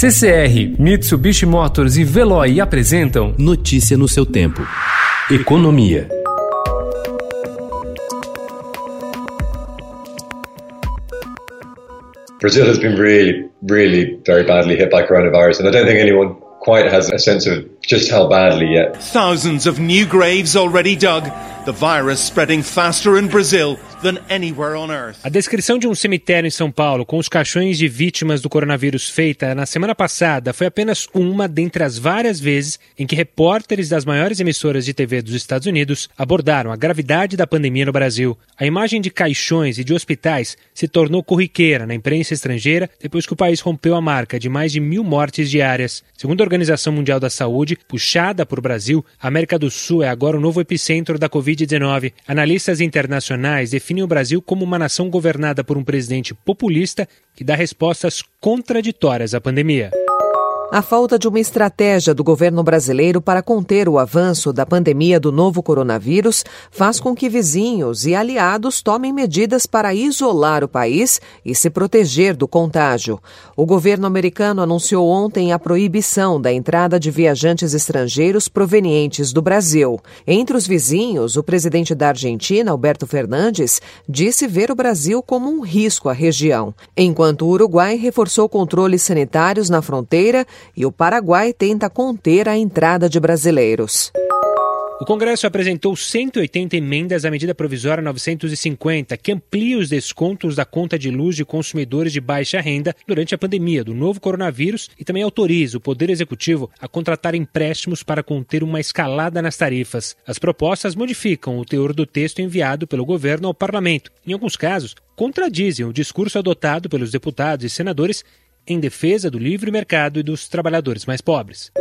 CCR, Mitsubishi Motors e Veloy apresentam Notícia no seu tempo. Economia. Brazil has been really, really very badly hit by coronavirus, and I don't think anyone quite has a sense of just how badly yet. Thousands of new graves already dug, the virus spreading faster in Brazil than anywhere on earth. A descrição de um cemitério em São Paulo com os caixões de vítimas do coronavírus feita na semana passada foi apenas uma dentre as várias vezes em que repórteres das maiores emissoras de TV dos Estados Unidos abordaram a gravidade da pandemia no Brasil. A imagem de caixões e de hospitais se tornou corriqueira na imprensa estrangeira depois que o país rompeu a marca de mais de mil mortes diárias. Segundo a Organização Mundial da Saúde, puxada por Brasil, a América do Sul é agora o novo epicentro da Covid-19. Analistas internacionais definem o Brasil como uma nação governada por um presidente populista que dá respostas contraditórias à pandemia. A falta de uma estratégia do governo brasileiro para conter o avanço da pandemia do novo coronavírus faz com que vizinhos e aliados tomem medidas para isolar o país e se proteger do contágio. O governo americano anunciou ontem a proibição da entrada de viajantes estrangeiros provenientes do Brasil. Entre os vizinhos, o presidente da Argentina, Alberto Fernandes, disse ver o Brasil como um risco à região, enquanto o Uruguai reforçou controles sanitários na fronteira e o Paraguai tenta conter a entrada de brasileiros. O Congresso apresentou 180 emendas à medida provisória 950, que amplia os descontos da conta de luz de consumidores de baixa renda durante a pandemia do novo coronavírus e também autoriza o Poder Executivo a contratar empréstimos para conter uma escalada nas tarifas. As propostas modificam o teor do texto enviado pelo governo ao parlamento. Em alguns casos, contradizem o discurso adotado pelos deputados e senadores em defesa do livre mercado e dos trabalhadores mais pobres.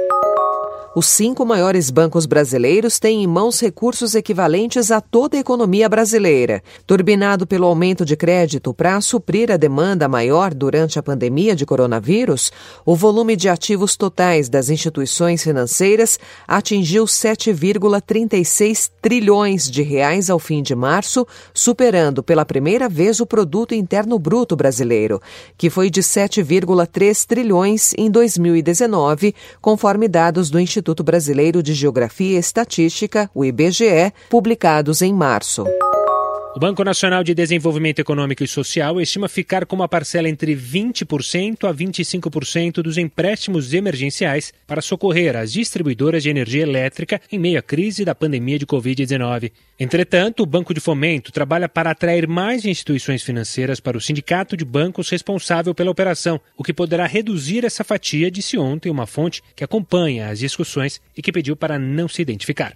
Os cinco maiores bancos brasileiros têm em mãos recursos equivalentes a toda a economia brasileira. Turbinado pelo aumento de crédito para suprir a demanda maior durante a pandemia de coronavírus, o volume de ativos totais das instituições financeiras atingiu 7,36 trilhões de reais ao fim de março, superando pela primeira vez o produto interno bruto brasileiro, que foi de 7,3 trilhões em 2019, conforme dados do Instituto Instituto Brasileiro de Geografia e Estatística, o IBGE, publicados em março. O Banco Nacional de Desenvolvimento Econômico e Social estima ficar com uma parcela entre 20% a 25% dos empréstimos emergenciais para socorrer as distribuidoras de energia elétrica em meio à crise da pandemia de Covid-19. Entretanto, o Banco de Fomento trabalha para atrair mais instituições financeiras para o sindicato de bancos responsável pela operação, o que poderá reduzir essa fatia, disse ontem uma fonte que acompanha as discussões e que pediu para não se identificar.